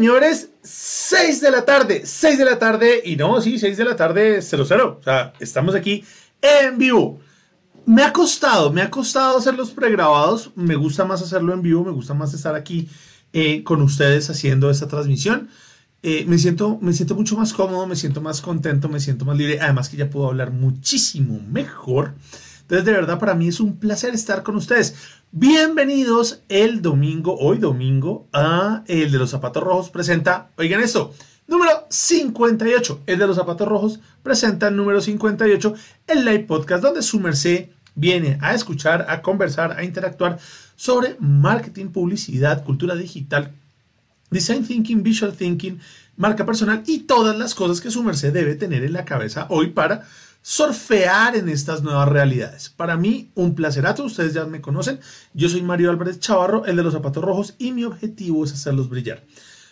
Señores, 6 de la tarde, 6 de la tarde, y no, sí, 6 de la tarde, 00. O sea, estamos aquí en vivo. Me ha costado, me ha costado hacer los pregrabados. Me gusta más hacerlo en vivo, me gusta más estar aquí eh, con ustedes haciendo esta transmisión. Eh, me, siento, me siento mucho más cómodo, me siento más contento, me siento más libre. Además que ya puedo hablar muchísimo mejor. Entonces, de verdad, para mí es un placer estar con ustedes. Bienvenidos el domingo, hoy domingo, a El de los Zapatos Rojos presenta, oigan esto, número 58. El de los Zapatos Rojos presenta el número 58, el live podcast donde su merced viene a escuchar, a conversar, a interactuar sobre marketing, publicidad, cultura digital, design thinking, visual thinking, marca personal y todas las cosas que su merced debe tener en la cabeza hoy para surfear en estas nuevas realidades. Para mí, un placerato, ustedes ya me conocen. Yo soy Mario Álvarez Chavarro, el de los zapatos rojos, y mi objetivo es hacerlos brillar.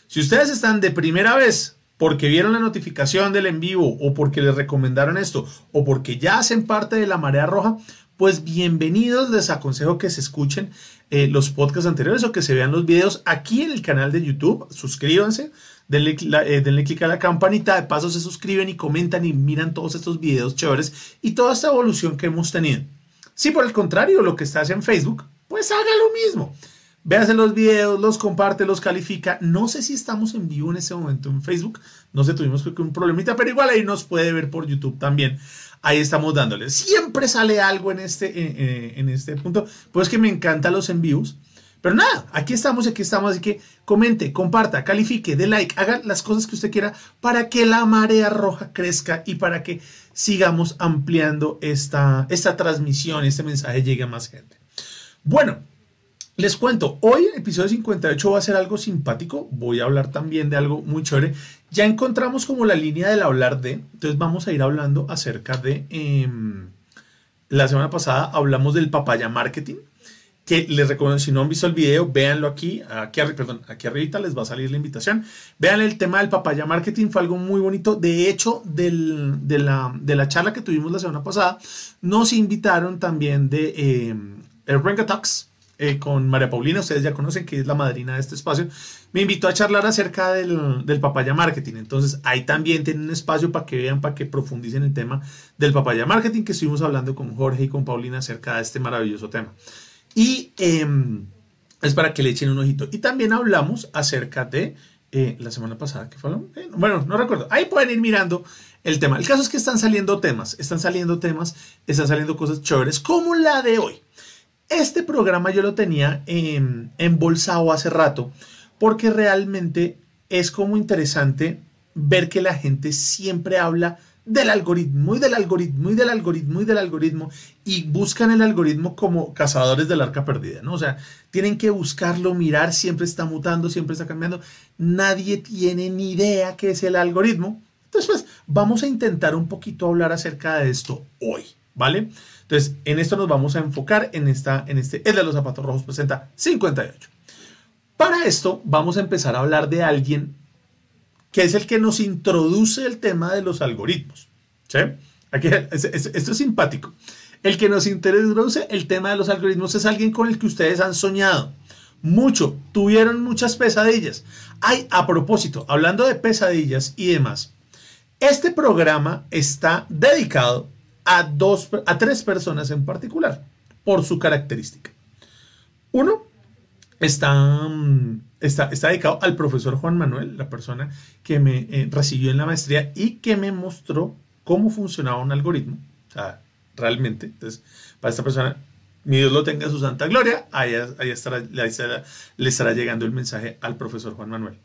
Si ustedes están de primera vez porque vieron la notificación del en vivo o porque les recomendaron esto o porque ya hacen parte de la marea roja, pues bienvenidos, les aconsejo que se escuchen eh, los podcasts anteriores o que se vean los videos aquí en el canal de YouTube, suscríbanse, denle, eh, denle clic a la campanita, de paso se suscriben y comentan y miran todos estos videos chéveres y toda esta evolución que hemos tenido. Si por el contrario lo que estás en Facebook, pues haga lo mismo. Véase los videos, los comparte, los califica. No sé si estamos en vivo en este momento en Facebook. No sé, tuvimos que un problemita, pero igual ahí nos puede ver por YouTube también. Ahí estamos dándole. Siempre sale algo en este, en este punto. Pues que me encantan los envíos. Pero nada, aquí estamos, aquí estamos, así que comente, comparta, califique, dé like, haga las cosas que usted quiera para que la marea roja crezca y para que sigamos ampliando esta, esta transmisión, este mensaje llegue a más gente. Bueno, les cuento, hoy el episodio 58 va a ser algo simpático, voy a hablar también de algo muy chévere. Ya encontramos como la línea del hablar de, entonces vamos a ir hablando acerca de... Em, la semana pasada hablamos del papaya marketing que les recomiendo, si no han visto el video, véanlo aquí, aquí, perdón, aquí arriba les va a salir la invitación. Vean el tema del papaya marketing, fue algo muy bonito. De hecho, de, la, de, la, charla que tuvimos la semana pasada, nos invitaron también de eh, el Renga Talks eh, con María Paulina, ustedes ya conocen que es la madrina de este espacio. Me invitó a charlar acerca del, del papaya marketing. Entonces, ahí también tienen un espacio para que vean, para que profundicen el tema del papaya marketing que estuvimos hablando con Jorge y con Paulina acerca de este maravilloso tema. Y em, es para que le echen un ojito. Y también hablamos acerca de eh, la semana pasada que fue. Bueno, no recuerdo. Ahí pueden ir mirando el tema. El caso es que están saliendo temas, están saliendo temas, están saliendo cosas chéveres como la de hoy. Este programa yo lo tenía em, embolsado hace rato porque realmente es como interesante ver que la gente siempre habla del algoritmo y del algoritmo y del algoritmo y del algoritmo y buscan el algoritmo como cazadores del arca perdida, ¿no? O sea, tienen que buscarlo, mirar, siempre está mutando, siempre está cambiando. Nadie tiene ni idea qué es el algoritmo. Entonces, pues, vamos a intentar un poquito hablar acerca de esto hoy, ¿vale? Entonces, en esto nos vamos a enfocar en esta, en este, el de los zapatos rojos presenta 58. Para esto, vamos a empezar a hablar de alguien que es el que nos introduce el tema de los algoritmos. ¿sí? Aquí, esto es simpático. El que nos introduce el tema de los algoritmos es alguien con el que ustedes han soñado mucho, tuvieron muchas pesadillas. Ay, a propósito, hablando de pesadillas y demás, este programa está dedicado a, dos, a tres personas en particular, por su característica. Uno, está, mm, está, dedicado al profesor Juan Manuel, la persona que me eh, recibió en la maestría y que me mostró cómo funcionaba un algoritmo. O sea, realmente. Entonces, para esta persona, mi Dios lo tenga en su santa gloria, ahí, estará, le estará llegando el mensaje al profesor Juan Manuel.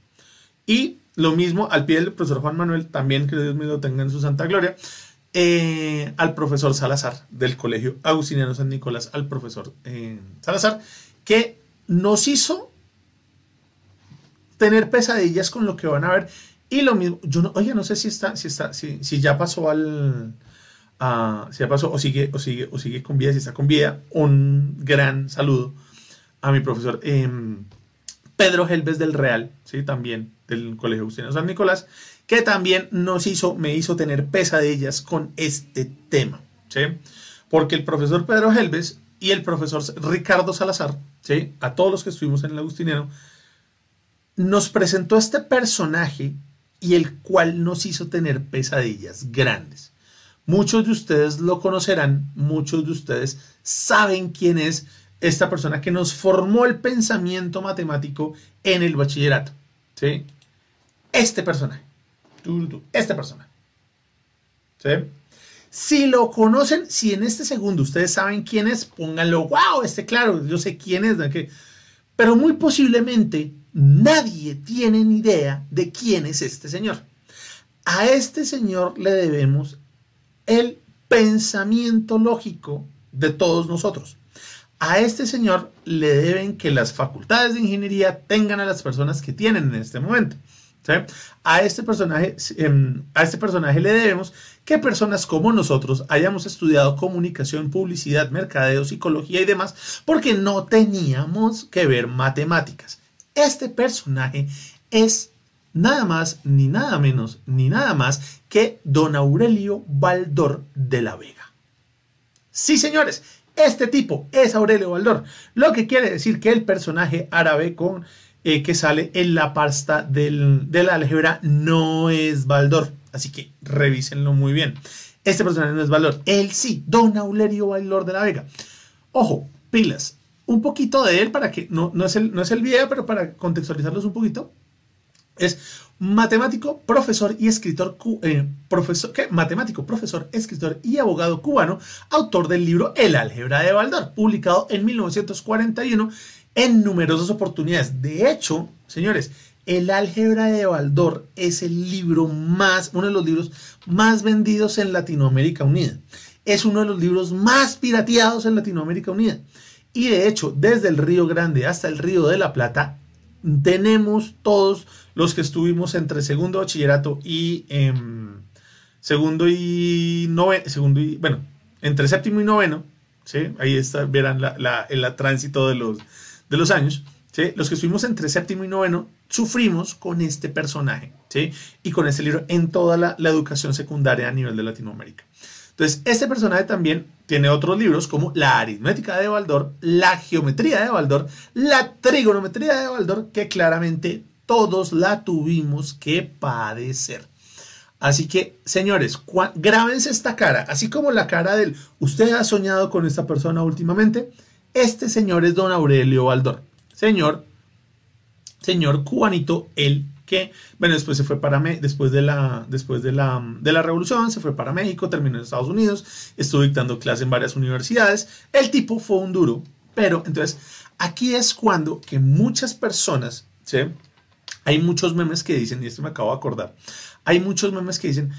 Y lo mismo al pie del profesor Juan Manuel, también que Dios mío lo tenga en su santa gloria, eh, al profesor Salazar del Colegio Agustiniano San Nicolás, al profesor eh, Salazar, que nos hizo tener pesadillas con lo que van a ver. Y lo mismo, yo no, oye, no sé si está, si está, si, si ya pasó al, si ya pasó o sigue, o sigue, o sigue con vida, si está con vida, un gran saludo a mi profesor em, Pedro Helves del Real, ¿sí? también del Colegio Agustino San Nicolás, que también nos hizo, me hizo tener pesadillas con este tema, ¿sí? porque el profesor Pedro Helves y el profesor Ricardo Salazar, ¿sí? a todos los que estuvimos en el Agustiniano, nos presentó este personaje y el cual nos hizo tener pesadillas grandes. Muchos de ustedes lo conocerán, muchos de ustedes saben quién es esta persona que nos formó el pensamiento matemático en el bachillerato. ¿sí? Este personaje. Este personaje. ¿sí? Si lo conocen, si en este segundo ustedes saben quién es, pónganlo, wow, este claro, yo sé quién es. Pero muy posiblemente nadie tiene ni idea de quién es este señor. A este señor le debemos el pensamiento lógico de todos nosotros. A este señor le deben que las facultades de ingeniería tengan a las personas que tienen en este momento. A, este personaje, em, a este personaje le debemos que personas como nosotros hayamos estudiado comunicación, publicidad, mercadeo, psicología y demás, porque no teníamos que ver matemáticas. Este personaje es nada más, ni nada menos, ni nada más que don Aurelio Baldor de la Vega. Sí, señores, este tipo es Aurelio Baldor, lo que quiere decir que el personaje árabe con eh, que sale en la pasta de la álgebra no es Baldor, así que revísenlo muy bien. Este personaje no es Baldor, él sí, don Aurelio Baldor de la Vega. Ojo, pilas, un poquito de él para que, no, no, es, el, no es el video, pero para contextualizarlos un poquito. Es matemático, profesor y escritor, eh, profesor, ¿qué? matemático, profesor, escritor y abogado cubano, autor del libro El álgebra de Baldor, publicado en 1941 en numerosas oportunidades. De hecho, señores, El álgebra de Baldor es el libro más, uno de los libros más vendidos en Latinoamérica Unida. Es uno de los libros más pirateados en Latinoamérica Unida. Y de hecho, desde el Río Grande hasta el Río de la Plata, tenemos todos los que estuvimos entre segundo bachillerato y em, segundo y noveno, segundo y, bueno, entre séptimo y noveno, ¿sí? Ahí está, verán la, el tránsito de los, de los años, ¿sí? Los que estuvimos entre séptimo y noveno sufrimos con este personaje, ¿sí? Y con este libro en toda la, la educación secundaria a nivel de Latinoamérica. Entonces, este personaje también tiene otros libros como La aritmética de Baldor, La geometría de Baldor, La trigonometría de Baldor, que claramente todos la tuvimos que padecer. Así que, señores, grábense esta cara, así como la cara del usted ha soñado con esta persona últimamente. Este señor es don Aurelio Baldor. Señor, señor cubanito, el que, bueno, después se fue para después de la, después de la, de la revolución, se fue para México, terminó en Estados Unidos, estuvo dictando clases en varias universidades. El tipo fue un duro, pero entonces aquí es cuando que muchas personas, ¿sí? Hay muchos memes que dicen, y esto me acabo de acordar, hay muchos memes que dicen,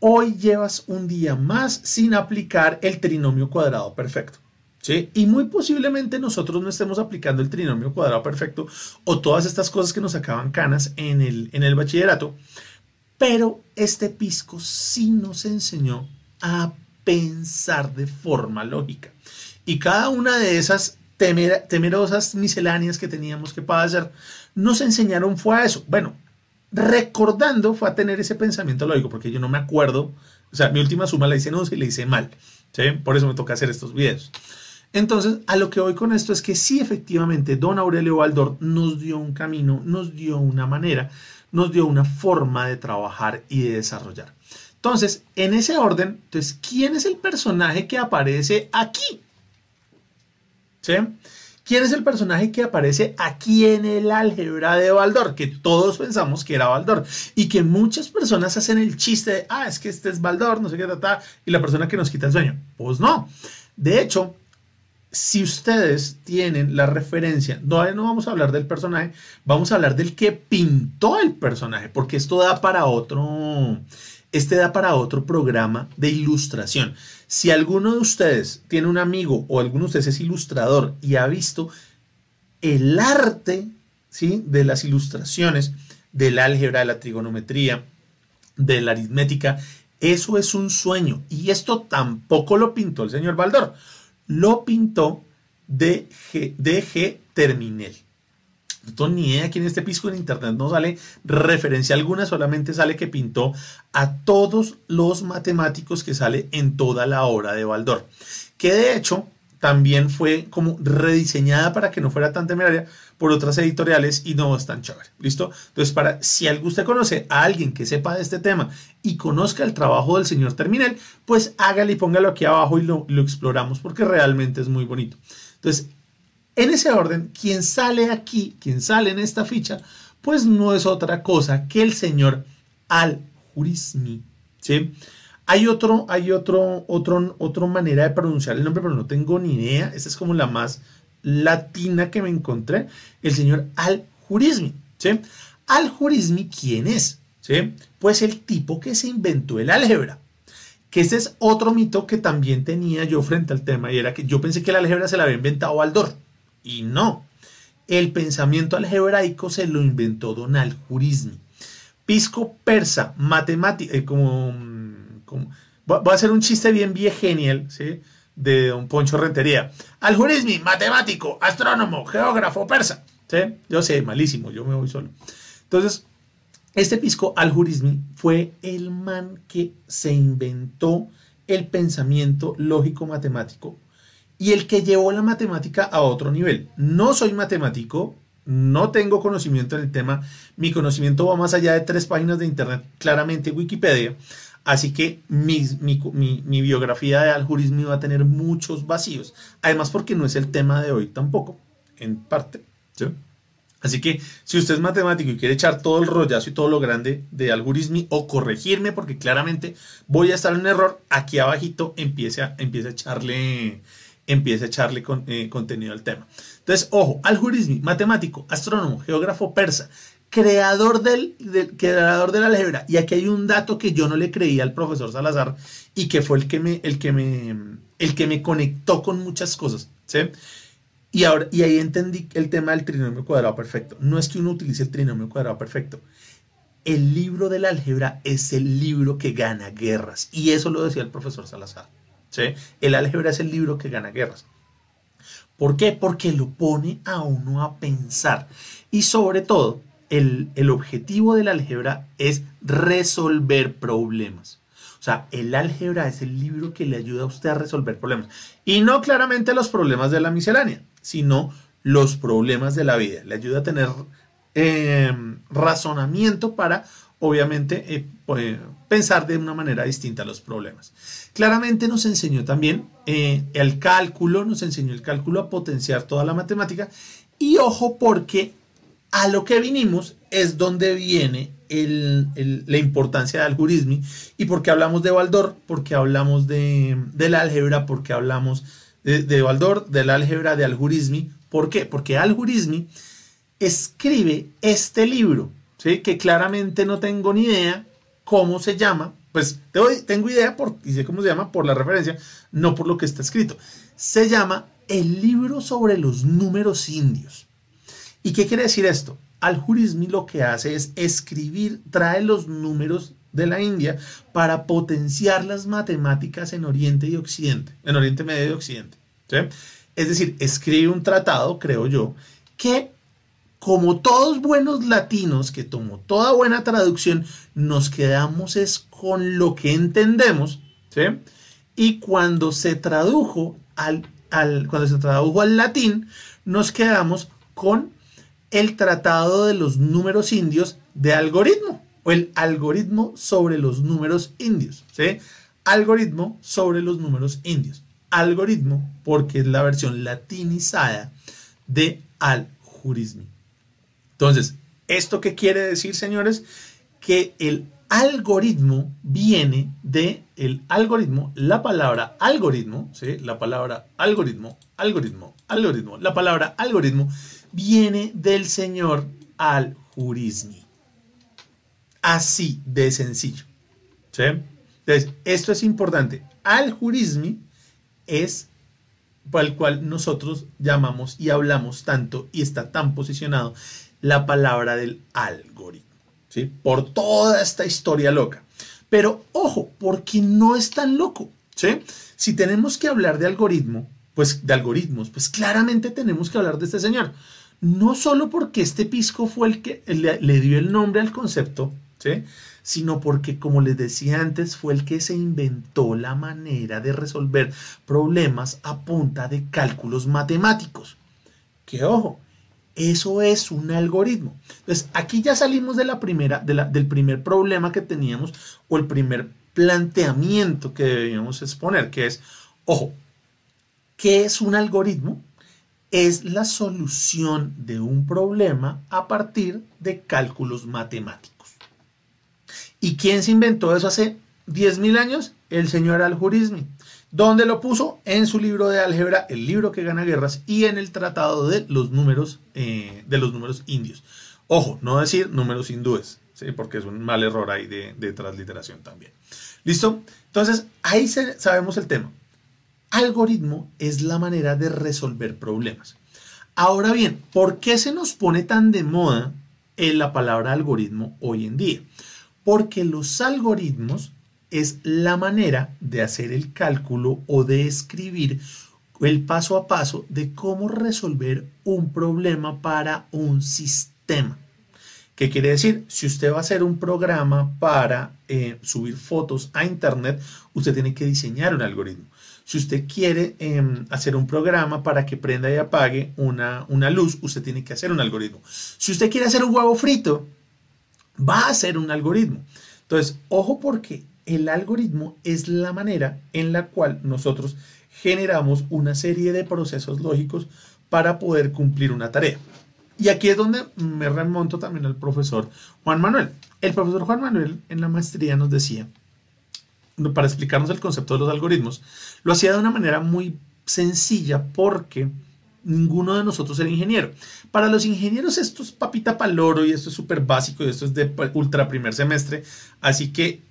hoy llevas un día más sin aplicar el trinomio cuadrado perfecto. Y muy posiblemente nosotros no estemos aplicando el trinomio cuadrado perfecto o todas estas cosas que nos acaban canas en el, en el bachillerato, pero este pisco sí nos enseñó a pensar de forma lógica. Y cada una de esas temerosas misceláneas que teníamos que hacer nos enseñaron fue a eso. Bueno, recordando fue a tener ese pensamiento lógico, porque yo no me acuerdo, o sea, mi última suma la hice en 11 y la hice mal, Por eso me toca hacer estos videos. Entonces, a lo que voy con esto es que sí, efectivamente, don Aurelio Baldor nos dio un camino, nos dio una manera, nos dio una forma de trabajar y de desarrollar. Entonces, en ese orden, entonces, ¿quién es el personaje que aparece aquí? ¿Sí? ¿Quién es el personaje que aparece aquí en el álgebra de Baldor? Que todos pensamos que era Baldor y que muchas personas hacen el chiste de, ah, es que este es Baldor, no sé qué, ta, y la persona que nos quita el sueño. Pues no. De hecho, si ustedes tienen la referencia, no, no vamos a hablar del personaje, vamos a hablar del que pintó el personaje, porque esto da para otro, este da para otro programa de ilustración. Si alguno de ustedes tiene un amigo o alguno de ustedes es ilustrador y ha visto el arte ¿sí? de las ilustraciones, del álgebra, de la trigonometría, de la aritmética, eso es un sueño. Y esto tampoco lo pintó el señor Baldor lo pintó DG, DG Terminel. No tengo ni idea aquí en este pisco en internet no sale referencia alguna, solamente sale que pintó a todos los matemáticos que sale en toda la obra de Baldor. Que de hecho también fue como rediseñada para que no fuera tan temeraria por otras editoriales y no es tan chévere. ¿Listo? Entonces, para si usted conoce a alguien que sepa de este tema y conozca el trabajo del señor Terminel, pues hágale y póngalo aquí abajo y lo, lo exploramos porque realmente es muy bonito. Entonces, en ese orden, quien sale aquí, quien sale en esta ficha, pues no es otra cosa que el señor Al-Jurismi. ¿sí? Hay otro, hay otro, otro, otra manera de pronunciar el nombre, pero no tengo ni idea. Esta es como la más latina que me encontré. El señor Al-Jurismi. ¿sí? Al-Jurismi, ¿quién es? ¿Sí? Pues el tipo que se inventó el álgebra. Que ese es otro mito que también tenía yo frente al tema, y era que yo pensé que la álgebra se la había inventado Baldor. Y no. El pensamiento algebraico se lo inventó Don Al-Jurismi. Pisco persa, matemática, eh, como voy a hacer un chiste bien bien genial, ¿sí? De don Poncho Rentería. Aljurismi, matemático, astrónomo, geógrafo, persa. ¿sí? Yo sé, malísimo, yo me voy solo. Entonces, este pisco aljurismi fue el man que se inventó el pensamiento lógico matemático y el que llevó la matemática a otro nivel. No soy matemático, no tengo conocimiento en el tema, mi conocimiento va más allá de tres páginas de internet, claramente Wikipedia, Así que mi, biografía de algoritmo va a tener muchos vacíos. Además, porque no es el tema de hoy tampoco, en parte. Así que si usted es matemático y quiere echar todo el rollazo y todo lo grande de algoritmo o corregirme, porque claramente voy a estar en error, aquí abajito empiece a, empiece a echarle, empiece a echarle eh, contenido al tema. Entonces, ojo, algoritmo, matemático, astrónomo, geógrafo persa, creador del, creador de la álgebra. Y aquí hay un dato que yo no le creía al profesor Salazar y que fue el que me, el que me, el que me conectó con muchas cosas. ¿sí? Y, ahora, y ahí entendí el tema del trinomio cuadrado perfecto. No es que uno utilice el trinomio cuadrado perfecto. El libro de la álgebra es el libro que gana guerras. Y eso lo decía el profesor Salazar. ¿sí? El álgebra es el libro que gana guerras. ¿Por qué? Porque lo pone a uno a pensar. Y sobre todo, el, objetivo del álgebra es resolver problemas. O sea, el álgebra es el libro que le ayuda a usted a resolver problemas. Y no claramente los problemas de la miscelánea, sino los problemas de la vida. Le ayuda a tener eh, razonamiento para, obviamente, eh, pues, pensar de una manera distinta los problemas. Claramente nos enseñó también eh, el cálculo, nos enseñó el cálculo a potenciar toda la matemática. Y ojo porque a lo que vinimos es donde viene la importancia del algoritmo y porque hablamos de Baldor, porque hablamos de, la álgebra, porque hablamos de, de Baldor, del álgebra, de algoritmo. ¿Por qué? Porque algoritmo escribe este libro, ¿sí? que claramente no tengo ni idea cómo se llama, pues tengo idea por, y sé cómo se llama por la referencia, no por lo que está escrito. Se llama El libro sobre los números indios. ¿Y qué quiere decir esto? Al-Jurismi lo que hace es escribir, trae los números de la India para potenciar las matemáticas en Oriente y Occidente, en Oriente Medio y Occidente. Es decir, escribe un tratado, creo yo, que como todos buenos latinos, que tomó toda buena traducción, nos quedamos es con lo que entendemos, Y cuando se tradujo al, al, cuando se tradujo al latín, nos quedamos con el Tratado de los Números Indios de Algoritmo, o el algoritmo sobre los números indios. ¿sí? Algoritmo sobre los números indios. Algoritmo porque es la versión latinizada de algoritmo. Entonces, ¿esto qué quiere decir, señores? Que el algoritmo viene de el algoritmo, la palabra algoritmo, ¿sí? La palabra algoritmo, algoritmo, algoritmo, la palabra algoritmo viene del señor al-Jurismi. Así de sencillo. ¿sí? Entonces, esto es importante. Al-Jurismi es por el cual nosotros llamamos y hablamos tanto y está tan posicionado la palabra del algoritmo. ¿sí? Por toda esta historia loca. Pero ojo, porque no es tan loco. ¿sí? Si tenemos que hablar de algoritmo, pues de algoritmos, pues claramente tenemos que hablar de este señor no solo porque este pisco fue el que le, dio el nombre al concepto, ¿sí? sino porque, como les decía antes, fue el que se inventó la manera de resolver problemas a punta de cálculos matemáticos. Que ojo, eso es un algoritmo. Entonces, aquí ya salimos de la primera, del primer problema que teníamos o el primer planteamiento que debíamos exponer, que es, ojo, ¿qué es un algoritmo? Es la solución de un problema a partir de cálculos matemáticos. ¿Y quién se inventó eso hace 10.000 años? El señor Al-Jurismi. ¿Dónde lo puso? En su libro de álgebra, el libro que gana guerras, y en el tratado de los números, eh, de los números indios. Ojo, no decir números hindúes, porque es un mal error ahí de, de transliteración también. ¿Listo? Entonces, ahí sabemos el tema. Algoritmo es la manera de resolver problemas. Ahora bien, ¿por qué se nos pone tan de moda en la palabra algoritmo hoy en día? Porque los algoritmos es la manera de hacer el cálculo o de escribir el paso a paso de cómo resolver un problema para un sistema. ¿Qué quiere decir? Si usted va a hacer un programa para eh, subir fotos a Internet, usted tiene que diseñar un algoritmo. Si usted quiere em, hacer un programa para que prenda y apague una, una luz, usted tiene que hacer un algoritmo. Si usted quiere hacer un huevo frito, va a hacer un algoritmo. Entonces, ojo porque el algoritmo es la manera en la cual nosotros generamos una serie de procesos lógicos para poder cumplir una tarea. Y aquí es donde me remonto también al profesor Juan Manuel. El profesor Juan Manuel en la maestría nos decía, para explicarnos el concepto de los algoritmos, lo hacía de una manera muy sencilla porque ninguno de nosotros era ingeniero. Para los ingenieros esto es papita paloro y esto es súper básico y esto es de ultra primer semestre. Así que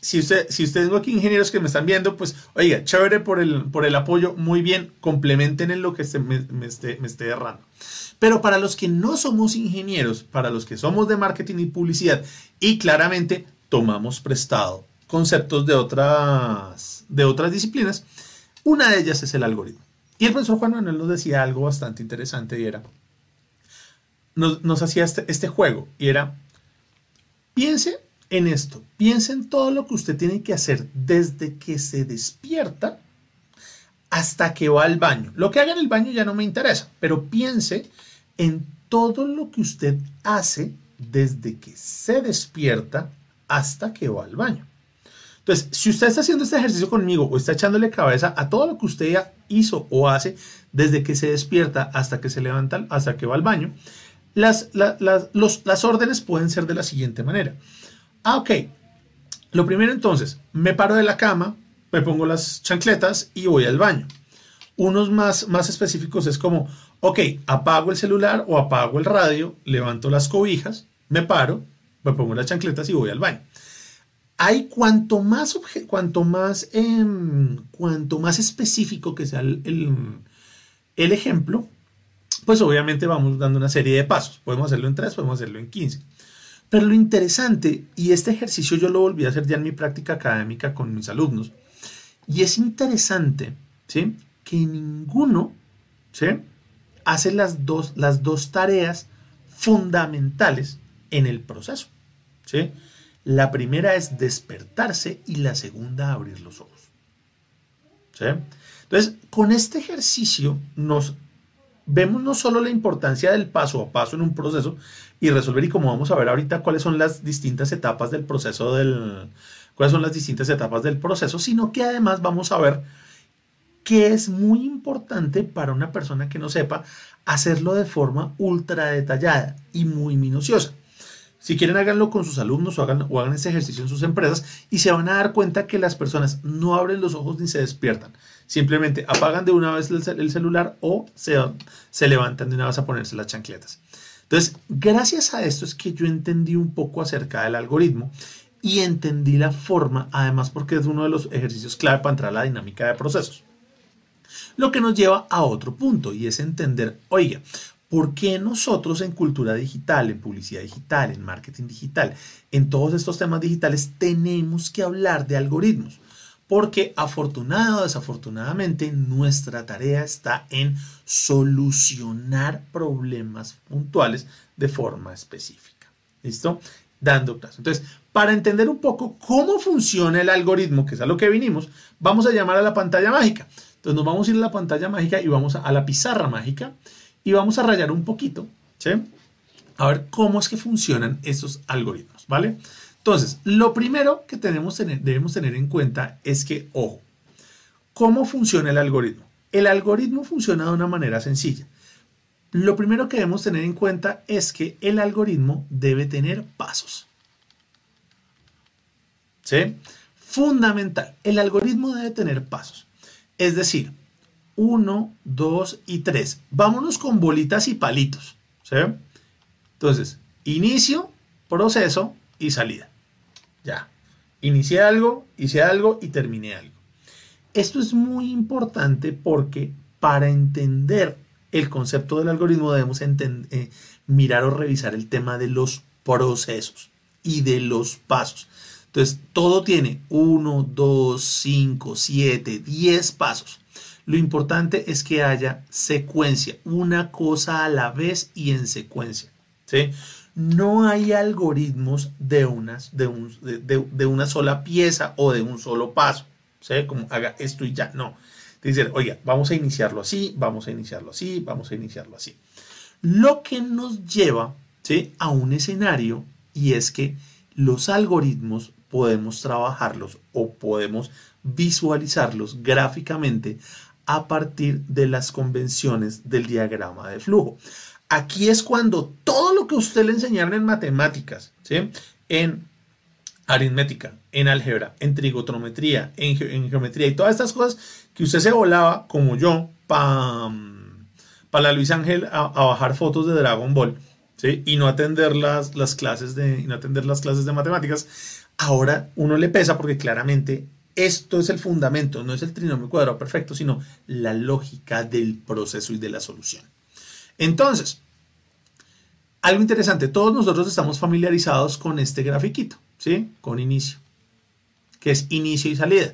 si usted, si usted tengo aquí ingenieros que me están viendo, pues oiga, chévere por el, por el apoyo, muy bien, complementen en lo que me, me, esté, me esté errando. Pero para los que no somos ingenieros, para los que somos de marketing y publicidad, y claramente tomamos prestado conceptos de otras, de otras disciplinas, una de ellas es el algoritmo. Y el profesor Juan Manuel nos decía algo bastante interesante y era, nos, hacía este, este juego y era, piense en esto. Piense en todo lo que usted tiene que hacer desde que se despierta hasta que va al baño. Lo que haga en el baño ya no me interesa, pero piense en todo lo que usted hace desde que se despierta hasta que va al baño. Entonces, si usted está haciendo este ejercicio conmigo o está echándole cabeza a todo lo que usted ya hizo o hace desde que se despierta hasta que se levanta, hasta que va al baño, las, las órdenes pueden ser de la siguiente manera. Ah, ok. Lo primero entonces, me paro de la cama, me pongo las chancletas y voy al baño. Unos más, más específicos es como, ok, apago el celular o apago el radio, levanto las cobijas, me paro, me pongo las chancletas y voy al baño. Hay cuanto más, cuanto más, em, cuanto más específico que sea el, el ejemplo, pues obviamente vamos dando una serie de pasos. Podemos hacerlo en 3, podemos hacerlo en 15. Pero lo interesante, y este ejercicio yo lo volví a hacer ya en mi práctica académica con mis alumnos, y es interesante ¿sí? que ninguno ¿sí? hace las dos, las dos tareas fundamentales en el proceso. ¿sí? La primera es despertarse y la segunda abrir los ojos. Entonces, con este ejercicio nos vemos no solo la importancia del paso a paso en un proceso y resolver y como vamos a ver ahorita cuáles son las distintas etapas del proceso del cuáles son las distintas etapas del proceso, sino que además vamos a ver que es muy importante para una persona que no sepa hacerlo de forma ultra detallada y muy minuciosa. Si quieren, háganlo con sus alumnos o hagan, ese ejercicio en sus empresas y se van a dar cuenta que las personas no abren los ojos ni se despiertan. Simplemente apagan de una vez el, celular o se, se levantan de una vez a ponerse las chancletas. Entonces, gracias a esto es que yo entendí un poco acerca del algoritmo y entendí la forma, además porque es uno de los ejercicios clave para entrar a la dinámica de procesos. Lo que nos lleva a otro punto y es entender, oiga, ¿por qué nosotros en cultura digital, en publicidad digital, en marketing digital, en todos estos temas digitales tenemos que hablar de algoritmos? porque afortunado o desafortunadamente nuestra tarea está en solucionar problemas puntuales de forma específica. ¿Listo? dando clase. Entonces, para entender un poco cómo funciona el algoritmo, que es a lo que vinimos, vamos a llamar a la pantalla mágica. Entonces nos vamos a ir a la pantalla mágica y vamos a, la pizarra mágica y vamos a rayar un poquito, ¿sí? A ver cómo es que funcionan estos algoritmos, ¿vale? Entonces, lo primero que tenemos, debemos tener en cuenta es que, ojo, ¿cómo funciona el algoritmo? El algoritmo funciona de una manera sencilla. Lo primero que debemos tener en cuenta es que el algoritmo debe tener pasos. ¿Sí? Fundamental, el algoritmo debe tener pasos. Es decir, 1, 2 y 3. Vámonos con bolitas y palitos. ¿sí? Entonces, inicio, proceso y salida. Ya. Inicié algo, hice algo y terminé algo. Esto es muy importante porque para entender el concepto del algoritmo debemos eh, mirar o revisar el tema de los procesos y de los pasos. Entonces, todo tiene 1, 2, 5, 7, 10 pasos. Lo importante es que haya secuencia, una cosa a la vez y en secuencia. ¿sí? No hay algoritmos de, unas, de, un, de, una sola pieza o de un solo paso. ¿sí? Como haga esto y ya. No. Dice, oiga, vamos a iniciarlo así, vamos a iniciarlo así, vamos a iniciarlo así. Lo que nos lleva ¿sí? a un escenario y es que los algoritmos podemos trabajarlos o podemos visualizarlos gráficamente a partir de las convenciones del diagrama de flujo. Aquí es cuando todo lo que usted le enseñaron en matemáticas, ¿sí? en aritmética, en álgebra, en trigonometría, en, geometría y todas estas cosas que usted se volaba, como yo, para la Luis Ángel a, bajar fotos de Dragon Ball, ¿sí? y no atender las, las clases de, y no atender las clases de matemáticas, ahora uno le pesa porque claramente esto es el fundamento, no es el trinomio cuadrado perfecto, sino la lógica del proceso y de la solución. Entonces, algo interesante, todos nosotros estamos familiarizados con este grafiquito, ¿sí? Con inicio, que es inicio y salida.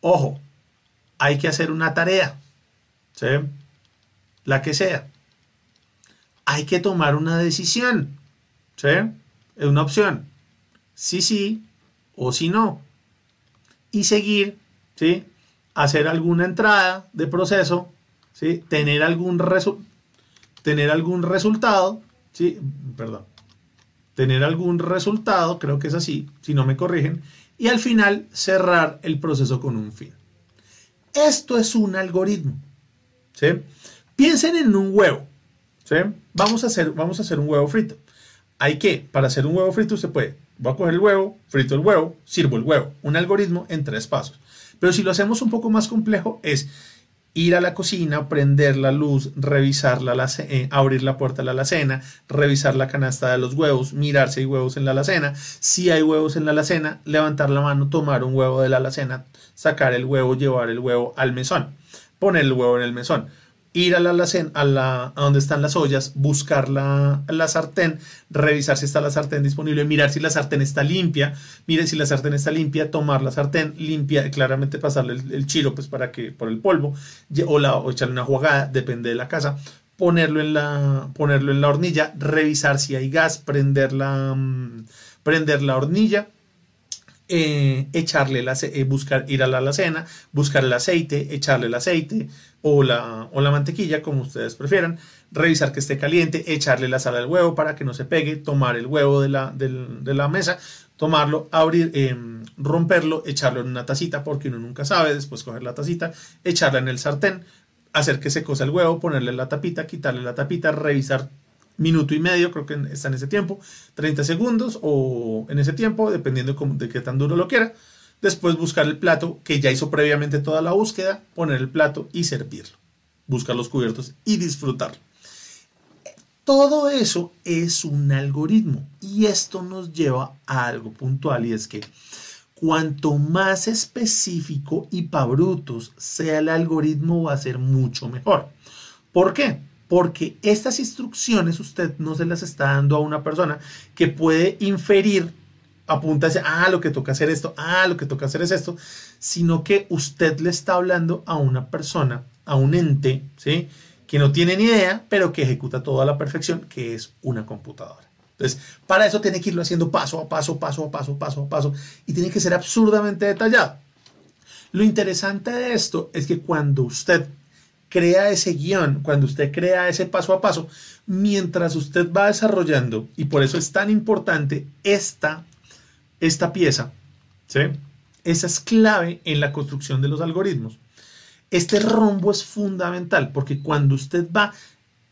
Ojo, hay que hacer una tarea, ¿sí? La que sea. Hay que tomar una decisión, ¿sí? Es una opción sí, sí o si no. Y seguir, ¿sí? Hacer alguna entrada de proceso, ¿sí? Tener algún, tener algún resultado, ¿sí? Perdón. Tener algún resultado, creo que es así, si no me corrigen, y al final cerrar el proceso con un fin. Esto es un algoritmo, ¿sí? Piensen en un huevo, ¿sí? Vamos a hacer, vamos a hacer un huevo frito. Hay que, para hacer un huevo frito, se puede Voy a coger el huevo, frito el huevo, sirvo el huevo. Un algoritmo en tres pasos. Pero si lo hacemos un poco más complejo es ir a la cocina, prender la luz, revisar la eh, abrir la puerta de la alacena, revisar la canasta de los huevos, mirar si hay huevos en la alacena. Si hay huevos en la alacena, levantar la mano, tomar un huevo de la alacena, sacar el huevo, llevar el huevo al mesón, poner el huevo en el mesón ir a la a, la, a donde están las ollas, buscar la, la, sartén, revisar si está la sartén disponible, mirar si la sartén está limpia, mire si la sartén está limpia, tomar la sartén limpia, claramente pasarle el, chilo pues para que por el polvo o, la, o echarle una jugada, depende de la casa, ponerlo en la, ponerlo en la hornilla, revisar si hay gas, prender la, mm, prender la hornilla, eh, echarle la, eh, buscar, ir a la alacena, buscar el aceite, echarle el aceite o la, o la mantequilla, como ustedes prefieran, revisar que esté caliente, echarle la sal al huevo para que no se pegue, tomar el huevo de la, de la mesa, tomarlo, abrir, em, romperlo, echarlo en una tacita, porque uno nunca sabe, después coger la tacita, echarla en el sartén, hacer que se cosa el huevo, ponerle la tapita, quitarle la tapita, revisar minuto y medio, creo que está en ese tiempo, 30 segundos o en ese tiempo, dependiendo de qué tan duro lo quiera. Después buscar el plato que ya hizo previamente toda la búsqueda, poner el plato y servirlo. Buscar los cubiertos y disfrutarlo. Todo eso es un algoritmo y esto nos lleva a algo puntual y es que cuanto más específico y pabrutos sea el algoritmo va a ser mucho mejor. ¿Por qué? porque estas instrucciones usted no se las está dando a una persona que puede inferir apuntarse, ah, lo que toca hacer esto, ah, lo que toca hacer es esto, sino que usted le está hablando a una persona, a un ente, ¿sí? Que no tiene ni idea, pero que ejecuta todo a la perfección, que es una computadora. Entonces, para eso tiene que irlo haciendo paso a paso, paso a paso, paso a paso, y tiene que ser absurdamente detallado. Lo interesante de esto es que cuando usted crea ese guion, cuando usted crea ese paso a paso, mientras usted va desarrollando, y por eso es tan importante esta, esta pieza, ¿sí? Esa es clave en la construcción de los algoritmos. Este rombo es fundamental porque cuando usted va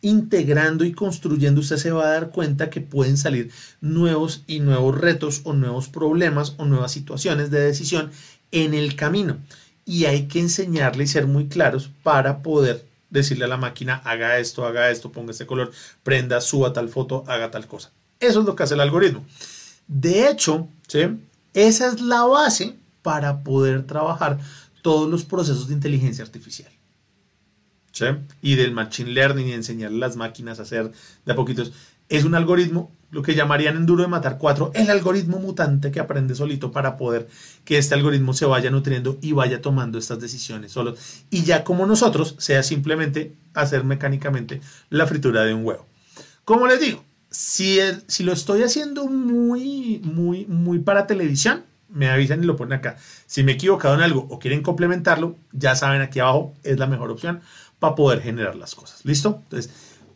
integrando y construyendo, usted se va a dar cuenta que pueden salir nuevos y nuevos retos o nuevos problemas o nuevas situaciones de decisión en el camino. Y hay que enseñarle y ser muy claros para poder decirle a la máquina, haga esto, haga esto, ponga este color, prenda, suba tal foto, haga tal cosa. Eso es lo que hace el algoritmo. De hecho, esa es la base para poder trabajar todos los procesos de inteligencia artificial. Y del machine learning y enseñarle a las máquinas a hacer de a poquitos. Es un algoritmo, lo que llamarían en duro de matar cuatro, el algoritmo mutante que aprende solito para poder que este algoritmo se vaya nutriendo y vaya tomando estas decisiones solo. Y ya como nosotros, sea simplemente hacer mecánicamente la fritura de un huevo. Como les digo, si, si lo estoy haciendo muy, muy, muy para televisión, me avisan y lo ponen acá. Si me he equivocado en algo o quieren complementarlo, ya saben aquí abajo es la mejor opción para poder generar las cosas. ¿Listo? Entonces,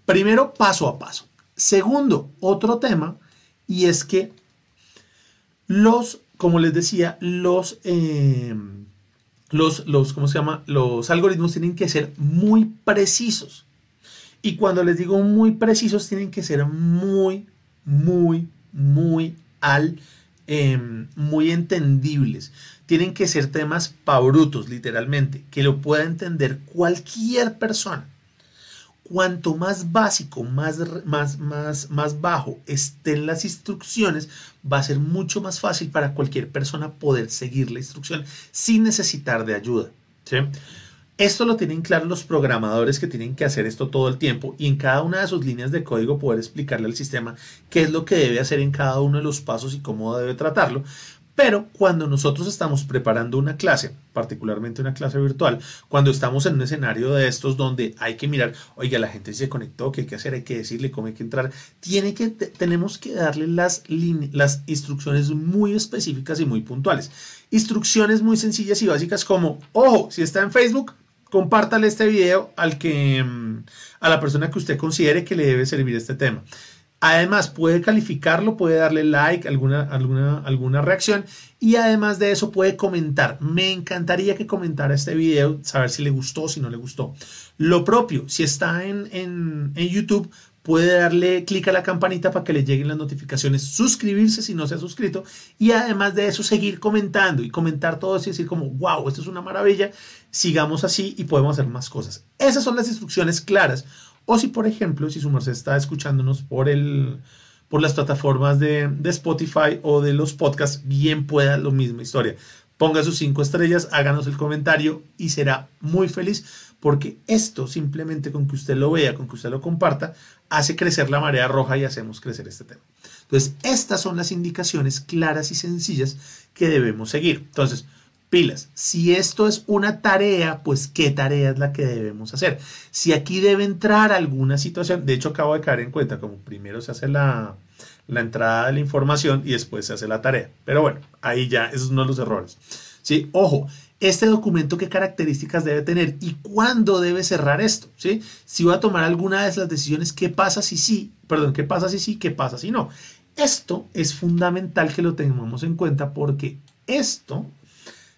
primero, paso a paso. Segundo, otro tema, y es que los, como les decía, los, eh, los, los, ¿cómo se llama? Los algoritmos tienen que ser muy precisos. Y cuando les digo muy precisos, tienen que ser muy, muy, muy al Em, muy entendibles. Tienen que ser temas pabrutos, literalmente, que lo pueda entender cualquier persona. Cuanto más básico, más, más, más, más bajo estén las instrucciones, va a ser mucho más fácil para cualquier persona poder seguir la instrucción sin necesitar de ayuda. ¿sí? Esto lo tienen claro los programadores que tienen que hacer esto todo el tiempo y en cada una de sus líneas de código poder explicarle al sistema qué es lo que debe hacer en cada uno de los pasos y cómo debe tratarlo. Pero cuando nosotros estamos preparando una clase, particularmente una clase virtual, cuando estamos en un escenario de estos donde hay que mirar, oiga, la gente se conectó, qué hay que hacer, hay que decirle cómo hay que entrar, tenemos que darle las instrucciones muy específicas y muy puntuales. Instrucciones muy sencillas y básicas como, ojo, si está en Facebook, compártale este video al que, mm, a la persona que usted considere que le debe servir este tema. Además, puede calificarlo, puede darle like, alguna, alguna, alguna reacción y además de eso puede comentar. Me encantaría que comentara este video, saber si le gustó, si no le gustó. Lo propio, si está en, en, en YouTube, puede darle clic a la campanita para que le lleguen las notificaciones, suscribirse si no se ha suscrito y además de eso seguir comentando y comentar todo eso decir como, wow, esto es una maravilla sigamos así y podemos hacer más cosas. Esas son las instrucciones claras. O si, por ejemplo, si su merced está escuchándonos por, el, por las plataformas de, de Spotify o de los podcasts, bien pueda lo misma historia. Ponga sus cinco estrellas, háganos el comentario y será muy feliz porque esto simplemente con que usted lo vea, con que usted lo comparta, hace crecer la marea roja y hacemos crecer este tema. Entonces, estas son las indicaciones claras y sencillas que debemos seguir. Entonces, pilas. Si esto es una tarea, pues qué tarea es la que debemos hacer. Si aquí debe entrar alguna situación, de hecho acabo de caer en cuenta, como primero se hace la, entrada de la información y después se hace la tarea. Pero bueno, ahí ya, esos son los errores. ¿Sí? Ojo, este documento qué características debe tener y cuándo debe cerrar esto, ¿sí? Si va a tomar alguna de las decisiones, ¿qué pasa si sí? Perdón, ¿qué pasa si sí? ¿Qué pasa si no? Esto es fundamental que lo tengamos en cuenta porque esto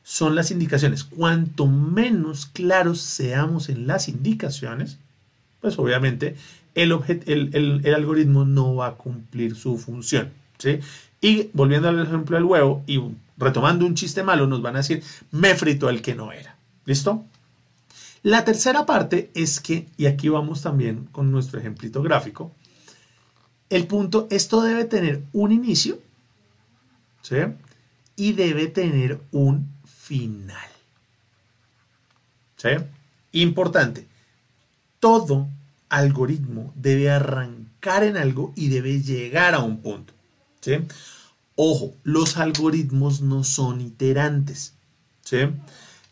son las indicaciones. Cuanto menos claros seamos en las indicaciones, pues obviamente el, el, algoritmo no va a cumplir su función. ¿sí? Y volviendo al ejemplo del huevo y retomando un chiste malo, nos van a decir, me frito el que no era. ¿Listo? La tercera parte es que, y aquí vamos también con nuestro ejemplito gráfico, el punto, esto debe tener un inicio, ¿sí? Y debe tener un final. ¿Sí? Importante. Todo algoritmo debe arrancar en algo y debe llegar a un punto. Ojo, los algoritmos no son iterantes. ¿Sí?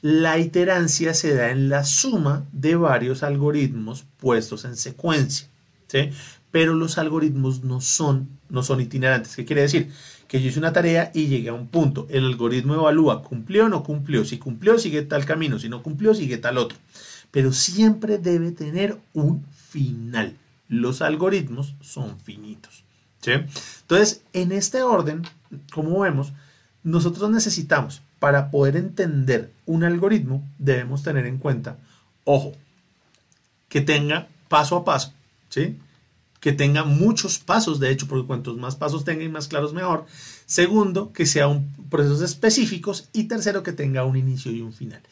La iterancia se da en la suma de varios algoritmos puestos en secuencia. pero los algoritmos no son, no son itinerantes. ¿Qué quiere decir? Que yo hice una tarea y llegué a un punto. El algoritmo evalúa, cumplió o no cumplió. Si cumplió, sigue tal camino. Si no cumplió, sigue tal otro. Pero siempre debe tener un final. Los algoritmos son finitos. Entonces, en este orden, como vemos, nosotros necesitamos, para poder entender un algoritmo, debemos tener en cuenta, ojo, que tenga paso a paso, ¿sí? que tenga muchos pasos, de hecho, porque cuantos más pasos tenga y más claros mejor. Segundo, que sea un procesos específicos. Y tercero, que tenga un inicio y un final.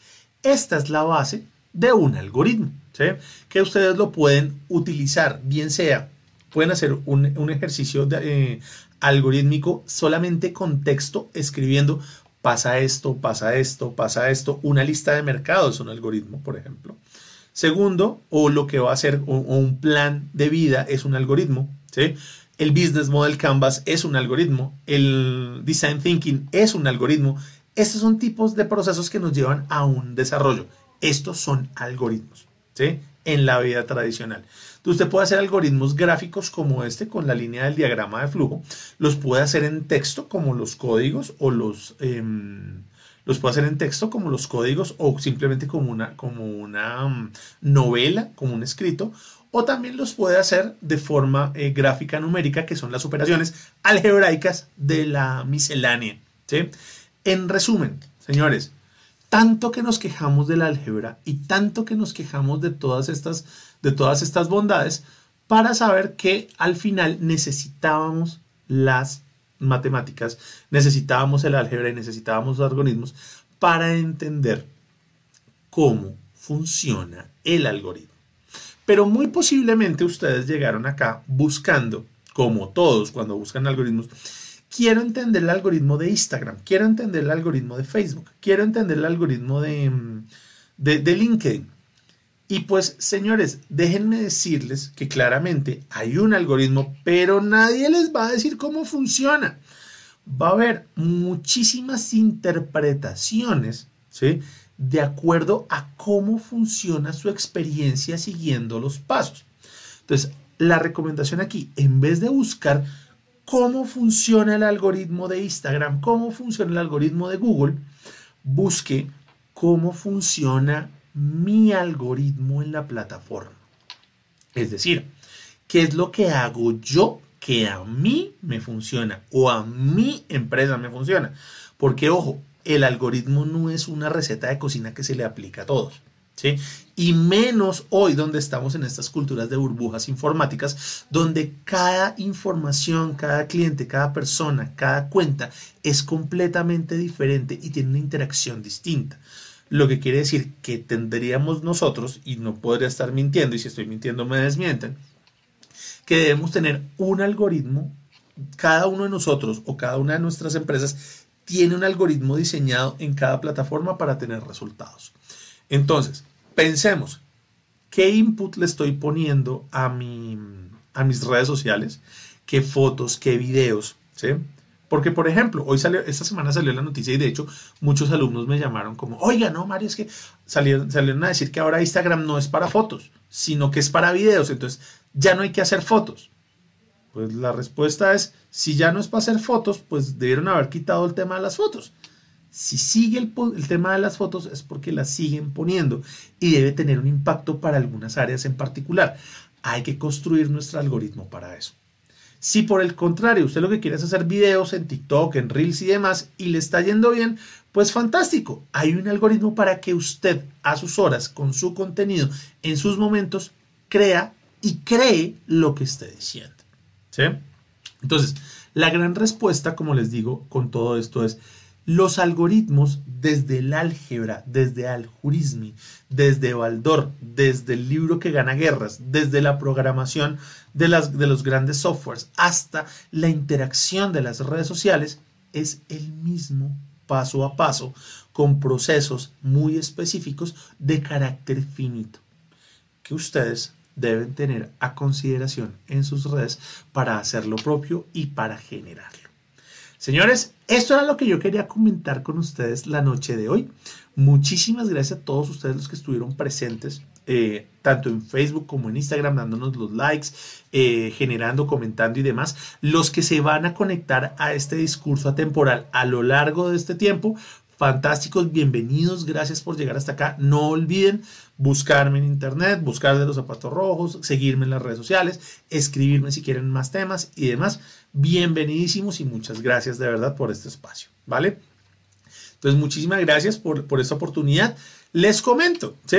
Esta es la base de un algoritmo, ¿sí? que ustedes lo pueden utilizar, bien sea, pueden hacer un, ejercicio de, eh, algorítmico solamente con texto, escribiendo pasa esto, pasa esto, pasa esto, una lista de mercados, un algoritmo, por ejemplo. Segundo, o lo que va a ser un plan de vida es un algoritmo. ¿sí? El Business Model Canvas es un algoritmo. El Design Thinking es un algoritmo. Estos son tipos de procesos que nos llevan a un desarrollo. Estos son algoritmos ¿sí? En la vida tradicional. Entonces usted puede hacer algoritmos gráficos como este con la línea del diagrama de flujo. Los puede hacer en texto como los códigos o los... Em, los puede hacer en texto como los códigos o simplemente como una, como una mm, novela, como un escrito, o también los puede hacer de forma eh, gráfica numérica, que son las operaciones algebraicas de la miscelánea. ¿sí? En resumen, señores, tanto que nos quejamos de la álgebra y tanto que nos quejamos de todas estas, de todas estas bondades, para saber que al final necesitábamos las matemáticas, necesitábamos el álgebra y necesitábamos los algoritmos para entender cómo funciona el algoritmo. Pero muy posiblemente ustedes llegaron acá buscando, como todos cuando buscan algoritmos, quiero entender el algoritmo de Instagram, quiero entender el algoritmo de Facebook, quiero entender el algoritmo de, de, de LinkedIn. Y pues, señores, déjenme decirles que claramente hay un algoritmo, pero nadie les va a decir cómo funciona. Va a haber muchísimas interpretaciones, ¿sí? De acuerdo a cómo funciona su experiencia siguiendo los pasos. Entonces, la recomendación aquí, en vez de buscar cómo funciona el algoritmo de Instagram, cómo funciona el algoritmo de Google, busque cómo funciona mi algoritmo en la plataforma. Es decir, ¿qué es lo que hago yo que a mí me funciona o a mi empresa me funciona? Porque, ojo, el algoritmo no es una receta de cocina que se le aplica a todos. ¿Sí? Y menos hoy donde estamos en estas culturas de burbujas informáticas, donde cada información, cada cliente, cada persona, cada cuenta es completamente diferente y tiene una interacción distinta. Lo que quiere decir que tendríamos nosotros, y no podría estar mintiendo, y si estoy mintiendo me desmienten, que debemos tener un algoritmo, cada uno de nosotros o cada una de nuestras empresas tiene un algoritmo diseñado en cada plataforma para tener resultados. Entonces, pensemos, ¿qué input le estoy poniendo a, mi, a mis redes sociales? ¿Qué fotos, qué videos? ¿sí? Porque, por ejemplo, hoy salió, esta semana salió la noticia y de hecho muchos alumnos me llamaron como, oiga, no, Mario, es que salieron, salieron a decir que ahora Instagram no es para fotos, sino que es para videos, entonces ya no hay que hacer fotos. Pues la respuesta es, si ya no es para hacer fotos, pues debieron haber quitado el tema de las fotos. Si sigue el, tema de las fotos es porque las siguen poniendo y debe tener un impacto para algunas áreas en particular. Hay que construir nuestro algoritmo para eso. Si por el contrario usted lo que quiere es hacer videos en TikTok, en Reels y demás y le está yendo bien, pues fantástico. Hay un algoritmo para que usted a sus horas, con su contenido, en sus momentos, crea y cree lo que esté diciendo. ¿Sí? Entonces, la gran respuesta, como les digo, con todo esto es, los algoritmos desde el álgebra, desde Aljurismi, desde Baldor, desde el libro que gana guerras, desde la programación de, de los grandes softwares hasta la interacción de las redes sociales, es el mismo paso a paso con procesos muy específicos de carácter finito que ustedes deben tener a consideración en sus redes para hacer lo propio y para generarlo. Señores, esto era lo que yo quería comentar con ustedes la noche de hoy. Muchísimas gracias a todos ustedes los que estuvieron presentes eh, tanto en Facebook como en Instagram, dándonos los likes, eh, generando, comentando y demás. Los que se van a conectar a este discurso atemporal a lo largo de este tiempo, fantásticos, bienvenidos, gracias por llegar hasta acá. No olviden buscarme en internet, buscar de los zapatos rojos, seguirme en las redes sociales, escribirme si quieren más temas y demás. Bienvenidísimos y muchas gracias de verdad por este espacio, ¿vale? Entonces, muchísimas gracias por, por esta oportunidad. Les comento, ¿sí?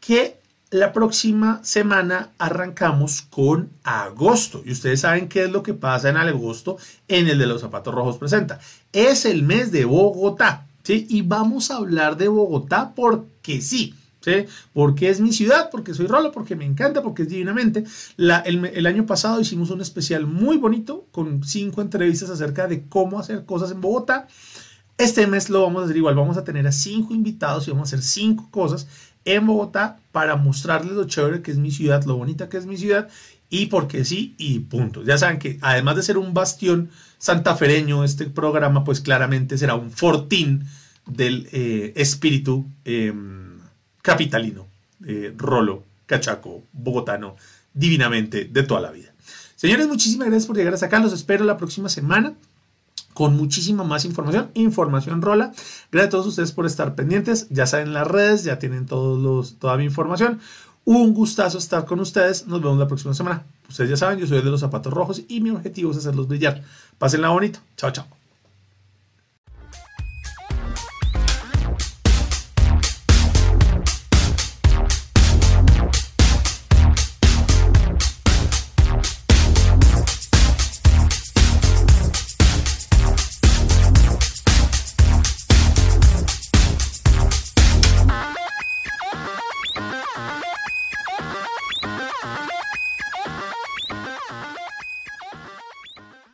Que la próxima semana arrancamos con agosto. Y ustedes saben qué es lo que pasa en agosto en el de los zapatos rojos presenta. Es el mes de Bogotá. ¿sí? Y vamos a hablar de Bogotá porque sí. ¿Sí? Porque es mi ciudad, porque soy Rolo, porque me encanta, porque es divinamente. el, año pasado hicimos un especial muy bonito con cinco entrevistas acerca de cómo hacer cosas en Bogotá. Este mes lo vamos a hacer igual, vamos a tener a cinco invitados y vamos a hacer cinco cosas en Bogotá para mostrarles lo chévere que es mi ciudad, lo bonita que es mi ciudad y porque sí y punto. Ya saben que además de ser un bastión santafereño, este programa pues claramente será un fortín del eh, espíritu em, capitalino, eh, rolo, cachaco, bogotano, divinamente de toda la vida. Señores, muchísimas gracias por llegar hasta acá. Los espero la próxima semana con muchísima más información, información rola. Gracias a todos ustedes por estar pendientes. Ya saben las redes, ya tienen todos los, toda mi información. Un gustazo estar con ustedes. Nos vemos la próxima semana. Ustedes ya saben, yo soy el de los zapatos rojos y mi objetivo es hacerlos brillar. Pásenla bonito. Chao, chao.